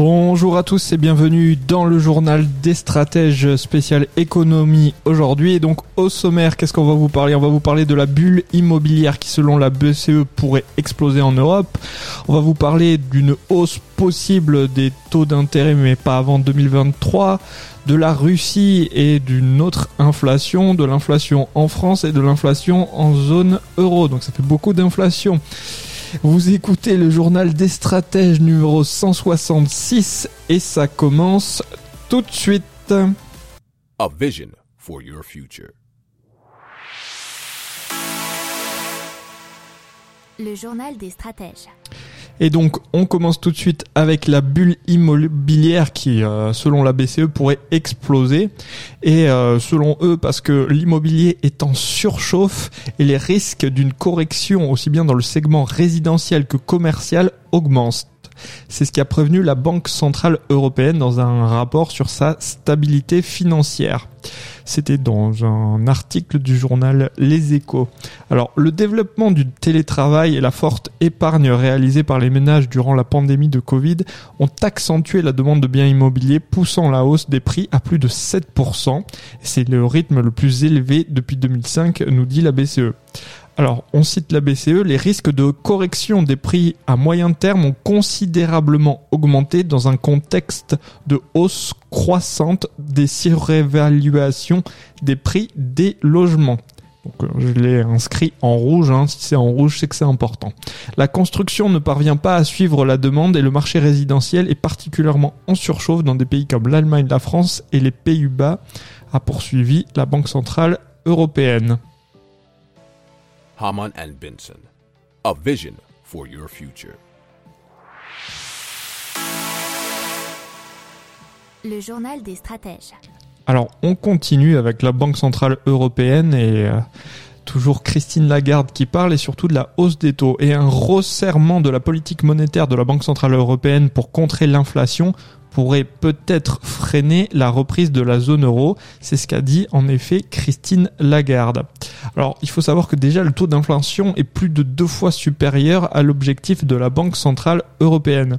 Bonjour à tous et bienvenue dans le journal des stratèges spécial économie aujourd'hui. Donc au sommaire, qu'est-ce qu'on va vous parler? On va vous parler de la bulle immobilière qui selon la BCE pourrait exploser en Europe. On va vous parler d'une hausse possible des taux d'intérêt mais pas avant 2023 de la Russie et d'une autre inflation, de l'inflation en France et de l'inflation en zone euro. Donc ça fait beaucoup d'inflation. Vous écoutez le journal des stratèges numéro 166 et ça commence tout de suite. A vision for your future. Le journal des stratèges. Et donc, on commence tout de suite avec la bulle immobilière qui, euh, selon la BCE, pourrait exploser. Et euh, selon eux, parce que l'immobilier est en surchauffe et les risques d'une correction, aussi bien dans le segment résidentiel que commercial, augmentent. C'est ce qui a prévenu la Banque Centrale Européenne dans un rapport sur sa stabilité financière. C'était dans un article du journal Les Échos. Alors, le développement du télétravail et la forte épargne réalisée par les ménages durant la pandémie de Covid ont accentué la demande de biens immobiliers, poussant la hausse des prix à plus de 7%. C'est le rythme le plus élevé depuis 2005, nous dit la BCE. Alors, on cite la BCE, les risques de correction des prix à moyen terme ont considérablement augmenté dans un contexte de hausse croissante des surévaluations des prix des logements. Donc, euh, je l'ai inscrit en rouge. Hein. Si c'est en rouge, c'est que c'est important. La construction ne parvient pas à suivre la demande et le marché résidentiel est particulièrement en surchauffe dans des pays comme l'Allemagne, la France et les Pays-Bas, a poursuivi la Banque centrale européenne. Haman and Benson, a vision for your future. Le journal des stratèges. Alors, on continue avec la Banque Centrale Européenne et euh, toujours Christine Lagarde qui parle et surtout de la hausse des taux et un resserrement de la politique monétaire de la Banque Centrale Européenne pour contrer l'inflation pourrait peut-être freiner la reprise de la zone euro. C'est ce qu'a dit en effet Christine Lagarde. Alors il faut savoir que déjà le taux d'inflation est plus de deux fois supérieur à l'objectif de la Banque Centrale Européenne.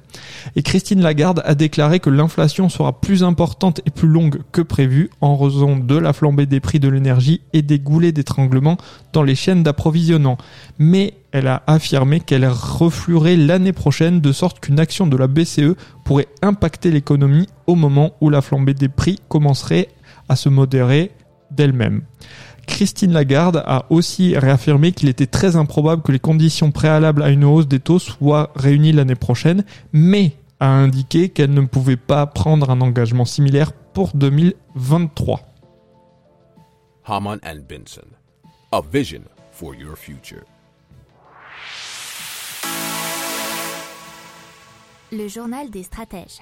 Et Christine Lagarde a déclaré que l'inflation sera plus importante et plus longue que prévu en raison de la flambée des prix de l'énergie et des goulets d'étranglement dans les chaînes d'approvisionnement. Mais elle a affirmé qu'elle refluerait l'année prochaine de sorte qu'une action de la BCE pourrait impacter l'économie au moment où la flambée des prix commencerait à se modérer d'elle-même. Christine Lagarde a aussi réaffirmé qu'il était très improbable que les conditions préalables à une hausse des taux soient réunies l'année prochaine, mais a indiqué qu'elle ne pouvait pas prendre un engagement similaire pour 2023. Haman and Benson, a vision for your future. Le journal des stratèges.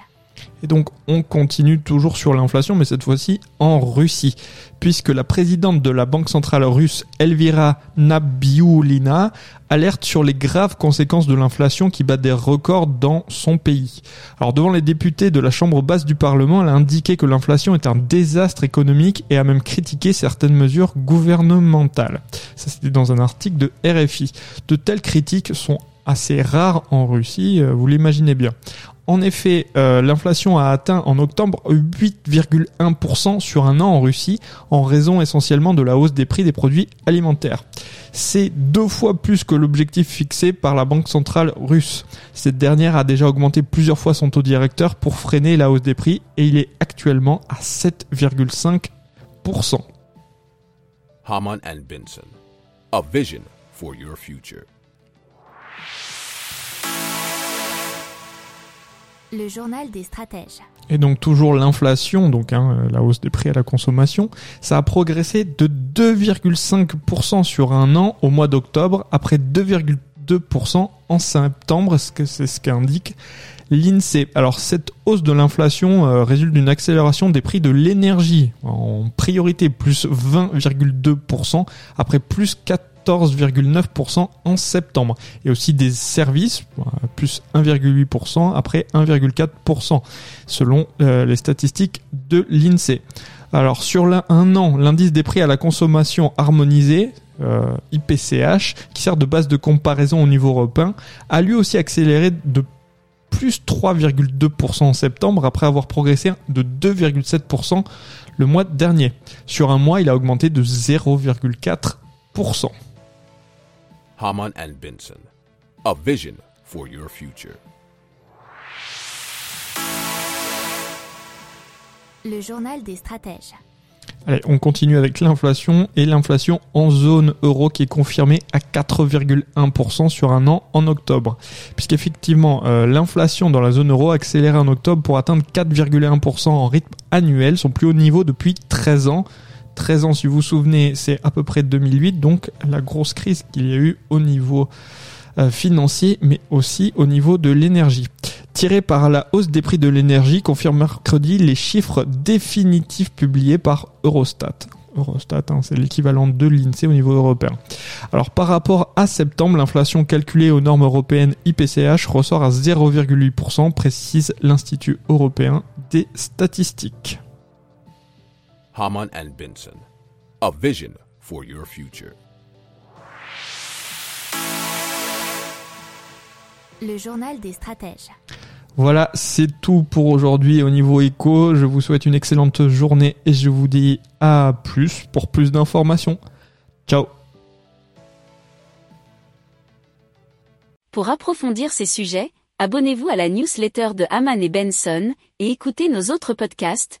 Et donc on continue toujours sur l'inflation, mais cette fois-ci en Russie, puisque la présidente de la Banque centrale russe, Elvira Nabiulina, alerte sur les graves conséquences de l'inflation qui bat des records dans son pays. Alors devant les députés de la Chambre basse du Parlement, elle a indiqué que l'inflation est un désastre économique et a même critiqué certaines mesures gouvernementales. Ça c'était dans un article de RFI. De telles critiques sont assez rares en Russie, euh, vous l'imaginez bien. En effet, euh, l'inflation a atteint en octobre 8,1% sur un an en Russie, en raison essentiellement de la hausse des prix des produits alimentaires. C'est deux fois plus que l'objectif fixé par la Banque centrale russe. Cette dernière a déjà augmenté plusieurs fois son taux directeur pour freiner la hausse des prix et il est actuellement à 7,5%. Haman Benson, a vision for your future. Le journal des stratèges. Et donc toujours l'inflation, donc hein, la hausse des prix à la consommation, ça a progressé de 2,5% sur un an au mois d'octobre, après 2,2% en septembre, ce que c'est ce qu'indique l'INSEE. Alors cette hausse de l'inflation euh, résulte d'une accélération des prix de l'énergie en priorité plus 20,2% après plus 14,9% en septembre et aussi des services euh, plus 1,8% après 1,4% selon euh, les statistiques de l'INSEE. Alors sur un an, l'indice des prix à la consommation harmonisé, IPCH, qui sert de base de comparaison au niveau européen, a lui aussi accéléré de plus 3,2% en septembre après avoir progressé de 2,7% le mois dernier. Sur un mois, il a augmenté de 0,4%. Haman and Benson, a vision for your future. Le journal des stratèges. Allez, on continue avec l'inflation et l'inflation en zone euro qui est confirmée à 4,1% sur un an en octobre. Puisqu'effectivement, euh, l'inflation dans la zone euro a accéléré en octobre pour atteindre 4,1% en rythme annuel, son plus haut niveau depuis 13 ans. 13 ans, si vous vous souvenez, c'est à peu près 2008, donc la grosse crise qu'il y a eu au niveau euh, financier, mais aussi au niveau de l'énergie tiré par la hausse des prix de l'énergie, confirme mercredi les chiffres définitifs publiés par Eurostat. Eurostat, hein, c'est l'équivalent de l'INSEE au niveau européen. Alors par rapport à septembre, l'inflation calculée aux normes européennes IPCH ressort à 0,8%, précise l'Institut européen des statistiques. Haman and Benson, a vision for your future. Le journal des stratèges. Voilà, c'est tout pour aujourd'hui au niveau éco. Je vous souhaite une excellente journée et je vous dis à plus pour plus d'informations. Ciao Pour approfondir ces sujets, abonnez-vous à la newsletter de Haman et Benson et écoutez nos autres podcasts